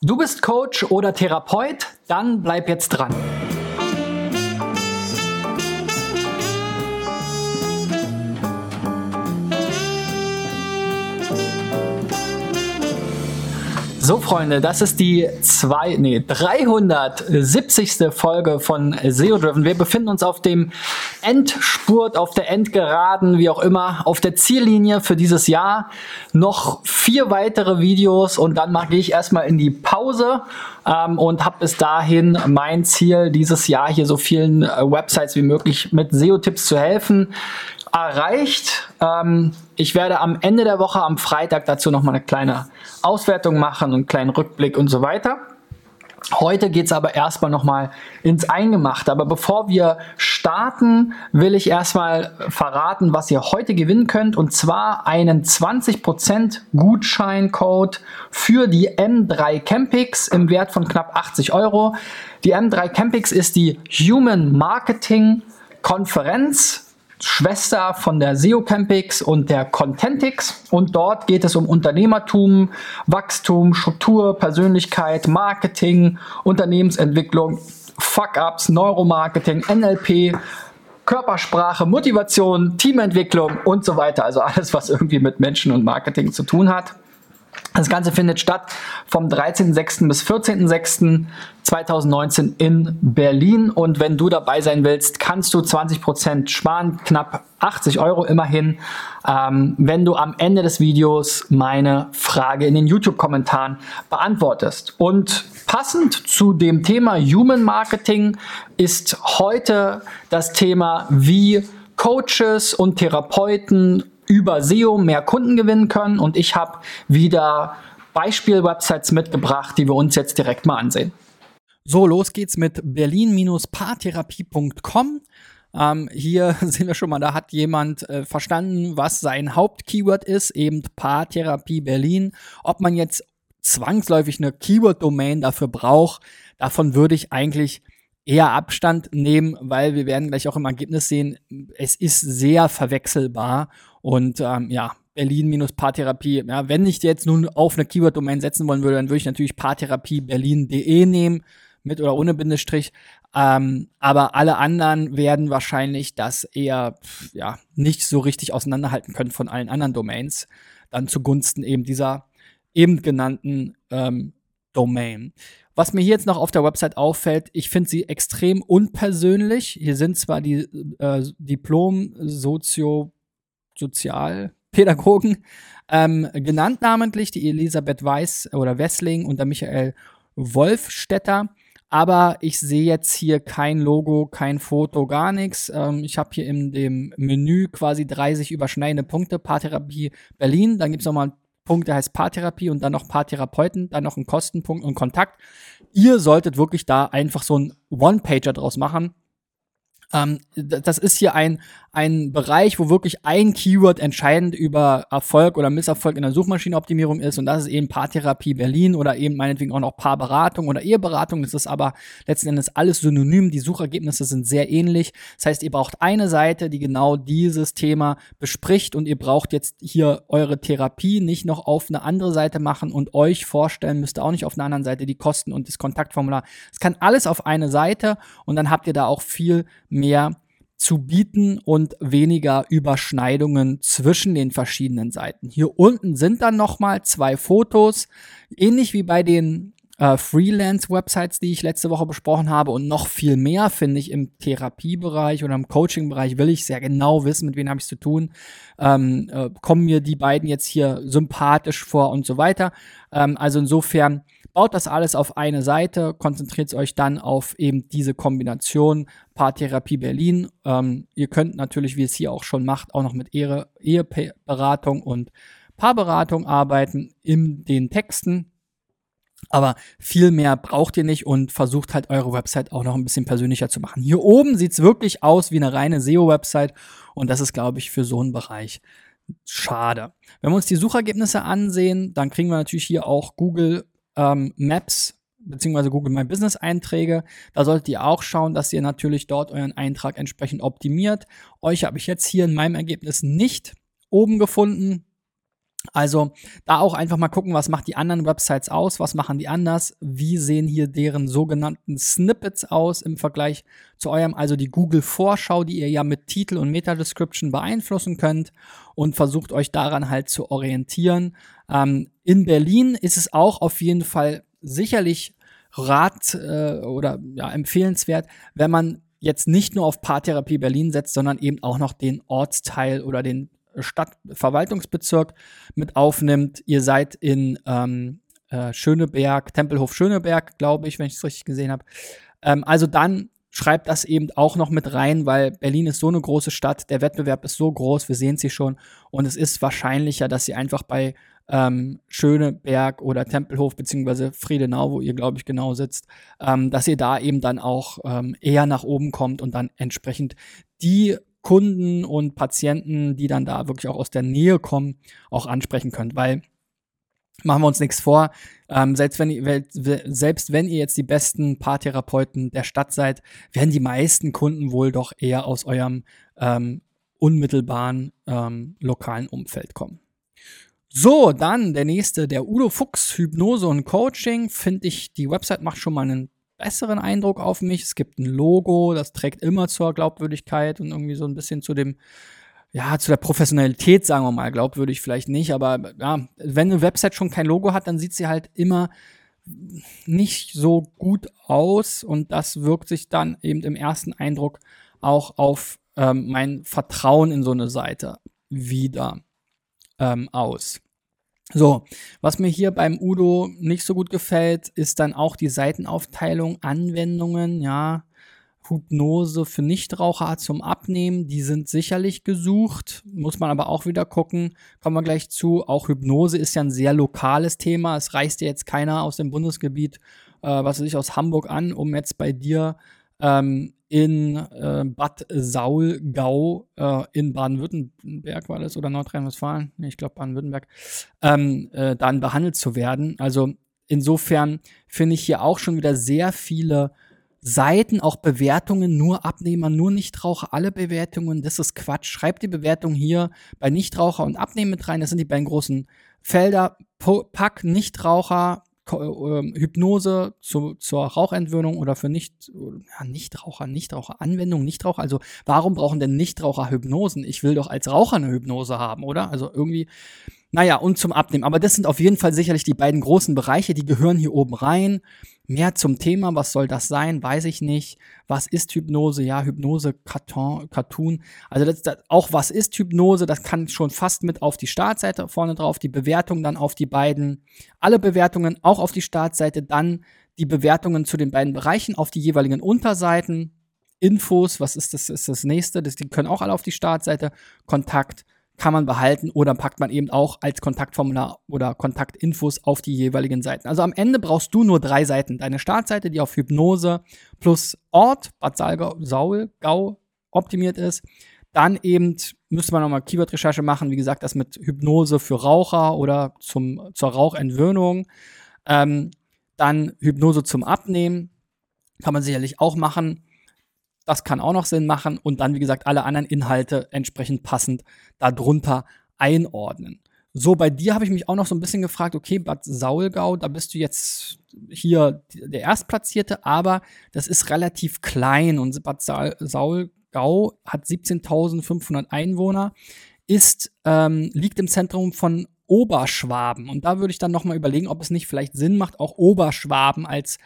Du bist Coach oder Therapeut? Dann bleib jetzt dran. So, Freunde, das ist die zwei, nee, 370. Folge von SEO Driven. Wir befinden uns auf dem Endspurt, auf der Endgeraden, wie auch immer, auf der Ziellinie für dieses Jahr. Noch vier weitere Videos und dann mache ich erstmal in die Pause ähm, und habe bis dahin mein Ziel, dieses Jahr hier so vielen äh, Websites wie möglich mit SEO-Tipps zu helfen erreicht. Ähm, ich werde am Ende der Woche, am Freitag, dazu nochmal eine kleine Auswertung machen einen kleinen Rückblick und so weiter. Heute geht's aber erstmal nochmal ins Eingemachte. Aber bevor wir starten, will ich erstmal verraten, was ihr heute gewinnen könnt. Und zwar einen 20% Gutscheincode für die M3 Campix im Wert von knapp 80 Euro. Die M3 Campix ist die Human Marketing Konferenz Schwester von der SEO Campix und der Contentix. Und dort geht es um Unternehmertum, Wachstum, Struktur, Persönlichkeit, Marketing, Unternehmensentwicklung, Fuck-Ups, Neuromarketing, NLP, Körpersprache, Motivation, Teamentwicklung und so weiter. Also alles, was irgendwie mit Menschen und Marketing zu tun hat. Das Ganze findet statt vom 13.06. bis 14.06.2019 in Berlin. Und wenn du dabei sein willst, kannst du 20% sparen, knapp 80 Euro immerhin, ähm, wenn du am Ende des Videos meine Frage in den YouTube-Kommentaren beantwortest. Und passend zu dem Thema Human Marketing ist heute das Thema, wie Coaches und Therapeuten über SEO mehr Kunden gewinnen können. Und ich habe wieder Beispiel-Websites mitgebracht, die wir uns jetzt direkt mal ansehen. So, los geht's mit berlin-paartherapie.com. Ähm, hier sehen wir schon mal, da hat jemand äh, verstanden, was sein Hauptkeyword ist, eben Paartherapie Berlin. Ob man jetzt zwangsläufig eine Keyword-Domain dafür braucht, davon würde ich eigentlich eher Abstand nehmen, weil wir werden gleich auch im Ergebnis sehen, es ist sehr verwechselbar und ähm, ja, Berlin-Paartherapie. Ja, wenn ich jetzt nun auf eine Keyword-Domain setzen wollen würde, dann würde ich natürlich Paartherapie Berlin.de nehmen, mit oder ohne Bindestrich. Ähm, aber alle anderen werden wahrscheinlich das eher ja, nicht so richtig auseinanderhalten können von allen anderen Domains. Dann zugunsten eben dieser eben genannten ähm, Domain. Was mir hier jetzt noch auf der Website auffällt, ich finde sie extrem unpersönlich. Hier sind zwar die äh, Diplom-Sozio- Sozialpädagogen ähm, genannt namentlich, die Elisabeth Weiß oder Wessling und der Michael Wolfstetter. Aber ich sehe jetzt hier kein Logo, kein Foto, gar nichts. Ähm, ich habe hier in dem Menü quasi 30 überschneidende Punkte. Paartherapie Berlin. Dann gibt es nochmal einen Punkt, der heißt Paartherapie und dann noch Paartherapeuten. Dann noch einen Kostenpunkt und Kontakt. Ihr solltet wirklich da einfach so einen One-Pager draus machen. Ähm, das ist hier ein, ein Bereich, wo wirklich ein Keyword entscheidend über Erfolg oder Misserfolg in der Suchmaschinenoptimierung ist. Und das ist eben Paartherapie Berlin oder eben meinetwegen auch noch Paarberatung oder Eheberatung. Das ist aber letzten Endes alles synonym. Die Suchergebnisse sind sehr ähnlich. Das heißt, ihr braucht eine Seite, die genau dieses Thema bespricht und ihr braucht jetzt hier eure Therapie nicht noch auf eine andere Seite machen und euch vorstellen müsst ihr auch nicht auf einer anderen Seite die Kosten und das Kontaktformular. Es kann alles auf eine Seite und dann habt ihr da auch viel mehr zu bieten und weniger Überschneidungen zwischen den verschiedenen Seiten. Hier unten sind dann nochmal zwei Fotos, ähnlich wie bei den äh, Freelance-Websites, die ich letzte Woche besprochen habe und noch viel mehr finde ich im Therapiebereich oder im Coaching-Bereich will ich sehr genau wissen, mit wem habe ich es zu tun. Ähm, äh, kommen mir die beiden jetzt hier sympathisch vor und so weiter. Ähm, also insofern baut das alles auf eine Seite, konzentriert euch dann auf eben diese Kombination Paartherapie Berlin. Ähm, ihr könnt natürlich, wie es hier auch schon macht, auch noch mit Ehe, Eheberatung und Paarberatung arbeiten in den Texten. Aber viel mehr braucht ihr nicht und versucht halt eure Website auch noch ein bisschen persönlicher zu machen. Hier oben sieht's wirklich aus wie eine reine SEO-Website und das ist, glaube ich, für so einen Bereich schade. Wenn wir uns die Suchergebnisse ansehen, dann kriegen wir natürlich hier auch Google ähm, Maps beziehungsweise Google My Business Einträge. Da solltet ihr auch schauen, dass ihr natürlich dort euren Eintrag entsprechend optimiert. Euch habe ich jetzt hier in meinem Ergebnis nicht oben gefunden. Also da auch einfach mal gucken, was macht die anderen Websites aus, was machen die anders, wie sehen hier deren sogenannten Snippets aus im Vergleich zu eurem, also die Google Vorschau, die ihr ja mit Titel und Meta-Description beeinflussen könnt und versucht euch daran halt zu orientieren. Ähm, in Berlin ist es auch auf jeden Fall sicherlich rat äh, oder ja, empfehlenswert, wenn man jetzt nicht nur auf Paartherapie Berlin setzt, sondern eben auch noch den Ortsteil oder den Stadtverwaltungsbezirk mit aufnimmt. Ihr seid in ähm, äh, Schöneberg, Tempelhof Schöneberg, glaube ich, wenn ich es richtig gesehen habe. Ähm, also dann schreibt das eben auch noch mit rein, weil Berlin ist so eine große Stadt, der Wettbewerb ist so groß, wir sehen sie schon und es ist wahrscheinlicher, dass sie einfach bei ähm, Schöneberg oder Tempelhof beziehungsweise Friedenau, wo ihr glaube ich genau sitzt, ähm, dass ihr da eben dann auch ähm, eher nach oben kommt und dann entsprechend die Kunden und Patienten, die dann da wirklich auch aus der Nähe kommen, auch ansprechen könnt. Weil machen wir uns nichts vor, ähm, selbst, wenn ihr, selbst wenn ihr jetzt die besten Paartherapeuten der Stadt seid, werden die meisten Kunden wohl doch eher aus eurem ähm, unmittelbaren ähm, lokalen Umfeld kommen. So, dann der nächste, der Udo Fuchs, Hypnose und Coaching. Finde ich, die Website macht schon mal einen besseren Eindruck auf mich. Es gibt ein Logo, das trägt immer zur Glaubwürdigkeit und irgendwie so ein bisschen zu dem, ja, zu der Professionalität, sagen wir mal, glaubwürdig vielleicht nicht, aber ja, wenn eine Website schon kein Logo hat, dann sieht sie halt immer nicht so gut aus und das wirkt sich dann eben im ersten Eindruck auch auf ähm, mein Vertrauen in so eine Seite wieder ähm, aus. So, was mir hier beim Udo nicht so gut gefällt, ist dann auch die Seitenaufteilung, Anwendungen, ja. Hypnose für Nichtraucher zum Abnehmen, die sind sicherlich gesucht, muss man aber auch wieder gucken, kommen wir gleich zu. Auch Hypnose ist ja ein sehr lokales Thema. Es reist ja jetzt keiner aus dem Bundesgebiet, äh, was weiß ich, aus Hamburg an, um jetzt bei dir ähm, in äh, Bad Saulgau äh, in Baden-Württemberg war das oder Nordrhein-Westfalen, ich glaube Baden-Württemberg, ähm, äh, dann behandelt zu werden. Also insofern finde ich hier auch schon wieder sehr viele Seiten, auch Bewertungen, nur Abnehmer, nur Nichtraucher, alle Bewertungen, das ist Quatsch. Schreibt die Bewertung hier bei Nichtraucher und Abnehmen mit rein, das sind die beiden großen Felder. Pack Nichtraucher Hypnose zu, zur Rauchentwöhnung oder für nicht, ja, Nichtraucher, Nichtraucher, Anwendung, Nichtraucher. Also warum brauchen denn Nichtraucher Hypnosen? Ich will doch als Raucher eine Hypnose haben, oder? Also irgendwie naja, und zum Abnehmen. Aber das sind auf jeden Fall sicherlich die beiden großen Bereiche, die gehören hier oben rein. Mehr zum Thema, was soll das sein, weiß ich nicht. Was ist Hypnose? Ja, Hypnose, Karton, Cartoon. Also das, das, auch was ist Hypnose, das kann schon fast mit auf die Startseite vorne drauf, die Bewertung dann auf die beiden, alle Bewertungen auch auf die Startseite, dann die Bewertungen zu den beiden Bereichen auf die jeweiligen Unterseiten. Infos, was ist das, ist das nächste, das, die können auch alle auf die Startseite. Kontakt, kann man behalten oder packt man eben auch als Kontaktformular oder Kontaktinfos auf die jeweiligen Seiten. Also am Ende brauchst du nur drei Seiten. Deine Startseite, die auf Hypnose plus Ort, Bad Saulgau optimiert ist. Dann eben müsste man nochmal Keyword-Recherche machen. Wie gesagt, das mit Hypnose für Raucher oder zum, zur Rauchentwöhnung. Ähm, dann Hypnose zum Abnehmen. Kann man sicherlich auch machen. Das kann auch noch Sinn machen und dann, wie gesagt, alle anderen Inhalte entsprechend passend darunter einordnen. So, bei dir habe ich mich auch noch so ein bisschen gefragt, okay, Bad Saulgau, da bist du jetzt hier der Erstplatzierte, aber das ist relativ klein und Bad Saulgau hat 17.500 Einwohner, ist, ähm, liegt im Zentrum von Oberschwaben. Und da würde ich dann nochmal überlegen, ob es nicht vielleicht Sinn macht, auch Oberschwaben als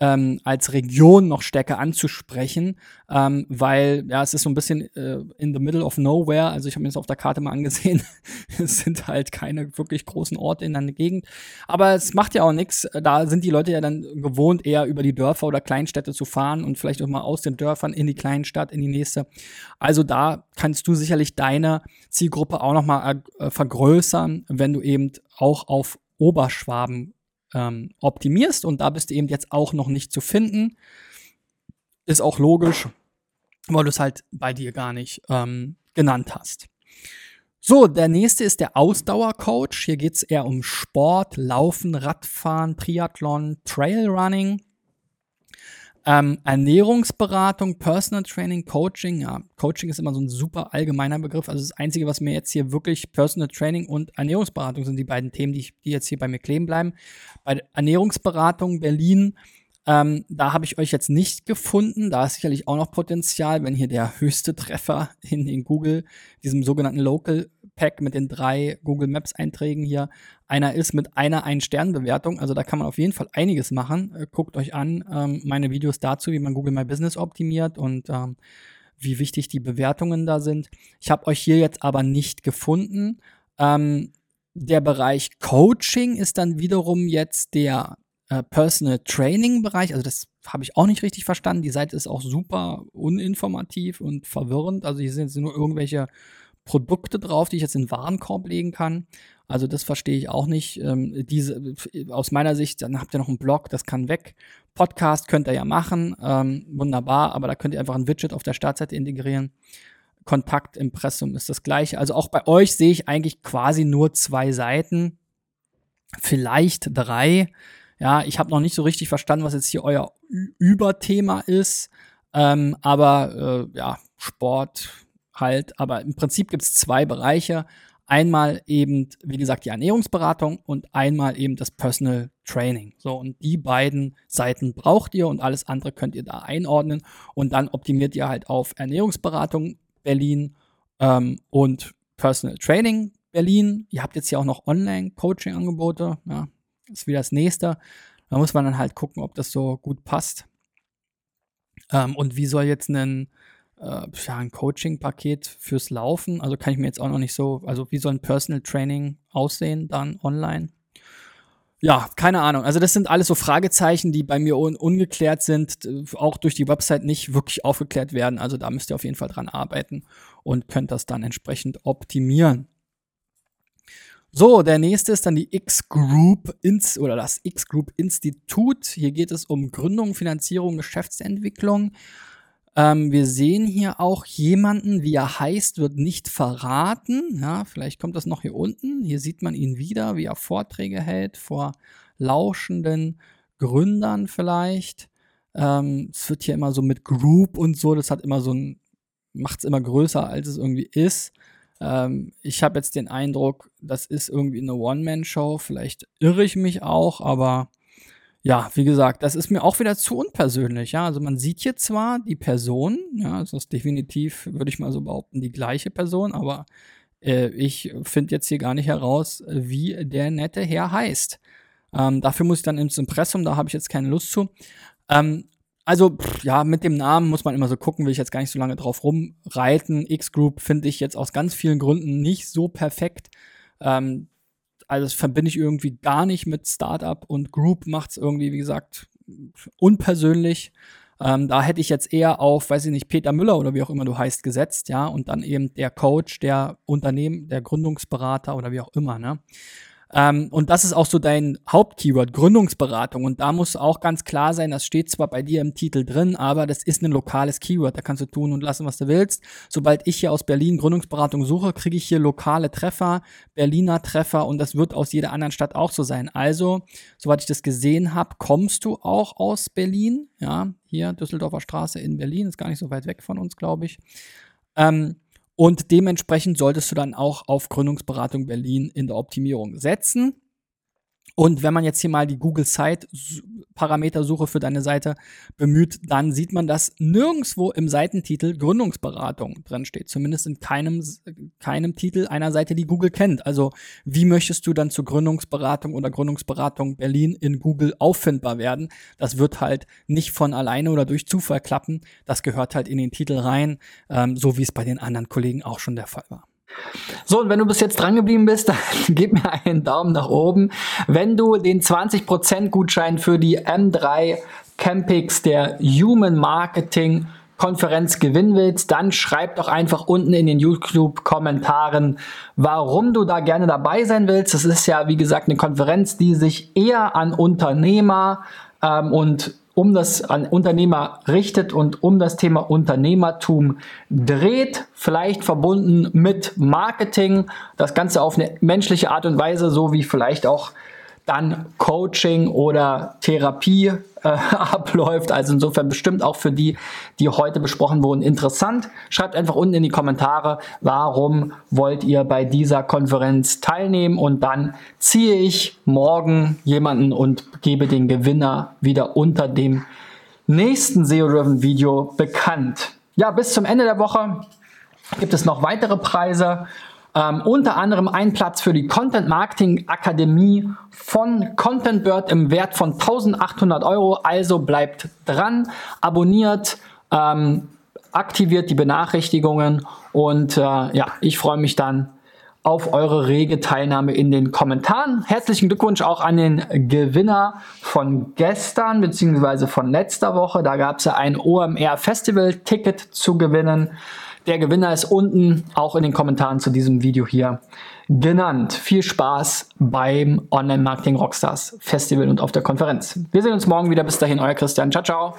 ähm, als Region noch stärker anzusprechen, ähm, weil ja, es ist so ein bisschen äh, in the middle of nowhere. Also ich habe mir das auf der Karte mal angesehen. es sind halt keine wirklich großen Orte in der Gegend. Aber es macht ja auch nichts. Da sind die Leute ja dann gewohnt, eher über die Dörfer oder Kleinstädte zu fahren und vielleicht auch mal aus den Dörfern in die Kleinstadt, in die nächste. Also da kannst du sicherlich deine Zielgruppe auch noch mal äh, vergrößern, wenn du eben auch auf Oberschwaben ähm, optimierst und da bist du eben jetzt auch noch nicht zu finden. Ist auch logisch, weil du es halt bei dir gar nicht ähm, genannt hast. So, der nächste ist der Ausdauercoach. Hier geht es eher um Sport, Laufen, Radfahren, Triathlon, Trailrunning. Ähm, Ernährungsberatung, Personal Training, Coaching. Ja, Coaching ist immer so ein super allgemeiner Begriff. Also das Einzige, was mir jetzt hier wirklich Personal Training und Ernährungsberatung sind die beiden Themen, die, ich, die jetzt hier bei mir kleben bleiben. Bei Ernährungsberatung Berlin, ähm, da habe ich euch jetzt nicht gefunden. Da ist sicherlich auch noch Potenzial, wenn hier der höchste Treffer in den Google, diesem sogenannten Local Pack mit den drei Google Maps Einträgen hier einer ist mit einer Ein-Stern-Bewertung. Also da kann man auf jeden Fall einiges machen. Äh, guckt euch an ähm, meine Videos dazu, wie man Google My Business optimiert und ähm, wie wichtig die Bewertungen da sind. Ich habe euch hier jetzt aber nicht gefunden. Ähm, der Bereich Coaching ist dann wiederum jetzt der äh, Personal Training Bereich. Also das habe ich auch nicht richtig verstanden. Die Seite ist auch super uninformativ und verwirrend. Also hier sind jetzt nur irgendwelche Produkte drauf, die ich jetzt in den Warenkorb legen kann. Also das verstehe ich auch nicht. Ähm, diese, aus meiner Sicht, dann habt ihr noch einen Blog, das kann weg. Podcast könnt ihr ja machen, ähm, wunderbar, aber da könnt ihr einfach ein Widget auf der Startseite integrieren. Kontakt, Impressum ist das gleiche. Also auch bei euch sehe ich eigentlich quasi nur zwei Seiten, vielleicht drei. Ja, ich habe noch nicht so richtig verstanden, was jetzt hier euer Überthema ist. Ähm, aber äh, ja, Sport halt. Aber im Prinzip gibt es zwei Bereiche. Einmal eben, wie gesagt, die Ernährungsberatung und einmal eben das Personal Training. So, und die beiden Seiten braucht ihr und alles andere könnt ihr da einordnen. Und dann optimiert ihr halt auf Ernährungsberatung Berlin ähm, und Personal Training Berlin. Ihr habt jetzt hier auch noch Online-Coaching-Angebote. Ja, ist wieder das nächste. Da muss man dann halt gucken, ob das so gut passt. Ähm, und wie soll jetzt ein äh, ja, ein Coaching-Paket fürs Laufen. Also kann ich mir jetzt auch noch nicht so, also wie soll ein Personal Training aussehen dann online? Ja, keine Ahnung. Also das sind alles so Fragezeichen, die bei mir un ungeklärt sind, auch durch die Website nicht wirklich aufgeklärt werden. Also da müsst ihr auf jeden Fall dran arbeiten und könnt das dann entsprechend optimieren. So, der nächste ist dann die X-Group ins oder das X-Group Institut. Hier geht es um Gründung, Finanzierung, Geschäftsentwicklung. Ähm, wir sehen hier auch jemanden, wie er heißt, wird nicht verraten. Ja, vielleicht kommt das noch hier unten. Hier sieht man ihn wieder, wie er Vorträge hält vor lauschenden Gründern vielleicht. Ähm, es wird hier immer so mit Group und so, das hat immer so ein, macht es immer größer, als es irgendwie ist. Ähm, ich habe jetzt den Eindruck, das ist irgendwie eine One-Man-Show. Vielleicht irre ich mich auch, aber ja, wie gesagt, das ist mir auch wieder zu unpersönlich. Ja, also man sieht hier zwar die Person, ja, es ist definitiv, würde ich mal so behaupten, die gleiche Person, aber äh, ich finde jetzt hier gar nicht heraus, wie der nette Herr heißt. Ähm, dafür muss ich dann ins Impressum, da habe ich jetzt keine Lust zu. Ähm, also, pff, ja, mit dem Namen muss man immer so gucken, will ich jetzt gar nicht so lange drauf rumreiten. X-Group finde ich jetzt aus ganz vielen Gründen nicht so perfekt. Ähm, also das verbinde ich irgendwie gar nicht mit Startup und Group macht es irgendwie, wie gesagt, unpersönlich. Ähm, da hätte ich jetzt eher auf, weiß ich nicht, Peter Müller oder wie auch immer du heißt, gesetzt, ja, und dann eben der Coach, der Unternehmen, der Gründungsberater oder wie auch immer, ne? Ähm, und das ist auch so dein Hauptkeyword, Gründungsberatung. Und da muss auch ganz klar sein, das steht zwar bei dir im Titel drin, aber das ist ein lokales Keyword. Da kannst du tun und lassen, was du willst. Sobald ich hier aus Berlin Gründungsberatung suche, kriege ich hier lokale Treffer, Berliner Treffer und das wird aus jeder anderen Stadt auch so sein. Also, soweit ich das gesehen habe, kommst du auch aus Berlin. Ja, hier Düsseldorfer Straße in Berlin, ist gar nicht so weit weg von uns, glaube ich. Ähm, und dementsprechend solltest du dann auch auf Gründungsberatung Berlin in der Optimierung setzen. Und wenn man jetzt hier mal die Google Site Parametersuche für deine Seite bemüht, dann sieht man, dass nirgendwo im Seitentitel Gründungsberatung drin steht. Zumindest in keinem, keinem Titel einer Seite, die Google kennt. Also wie möchtest du dann zur Gründungsberatung oder Gründungsberatung Berlin in Google auffindbar werden? Das wird halt nicht von alleine oder durch Zufall klappen. Das gehört halt in den Titel rein, ähm, so wie es bei den anderen Kollegen auch schon der Fall war. So, und wenn du bis jetzt dran geblieben bist, dann gib mir einen Daumen nach oben. Wenn du den 20% Gutschein für die M3 Campix der Human Marketing Konferenz gewinnen willst, dann schreib doch einfach unten in den YouTube-Kommentaren, warum du da gerne dabei sein willst. Das ist ja, wie gesagt, eine Konferenz, die sich eher an Unternehmer ähm, und um das an Unternehmer richtet und um das Thema Unternehmertum dreht, vielleicht verbunden mit Marketing, das Ganze auf eine menschliche Art und Weise, so wie vielleicht auch dann Coaching oder Therapie äh, abläuft. Also insofern bestimmt auch für die, die heute besprochen wurden, interessant. Schreibt einfach unten in die Kommentare, warum wollt ihr bei dieser Konferenz teilnehmen und dann ziehe ich morgen jemanden und gebe den Gewinner wieder unter dem nächsten SEO-Driven Video bekannt. Ja, bis zum Ende der Woche gibt es noch weitere Preise. Ähm, unter anderem ein Platz für die Content Marketing Akademie von Content Bird im Wert von 1800 Euro. Also bleibt dran, abonniert, ähm, aktiviert die Benachrichtigungen und äh, ja, ich freue mich dann auf eure rege Teilnahme in den Kommentaren. Herzlichen Glückwunsch auch an den Gewinner von gestern bzw. von letzter Woche. Da gab es ja ein OMR Festival Ticket zu gewinnen. Der Gewinner ist unten auch in den Kommentaren zu diesem Video hier genannt. Viel Spaß beim Online Marketing Rockstars Festival und auf der Konferenz. Wir sehen uns morgen wieder. Bis dahin, euer Christian. Ciao, ciao.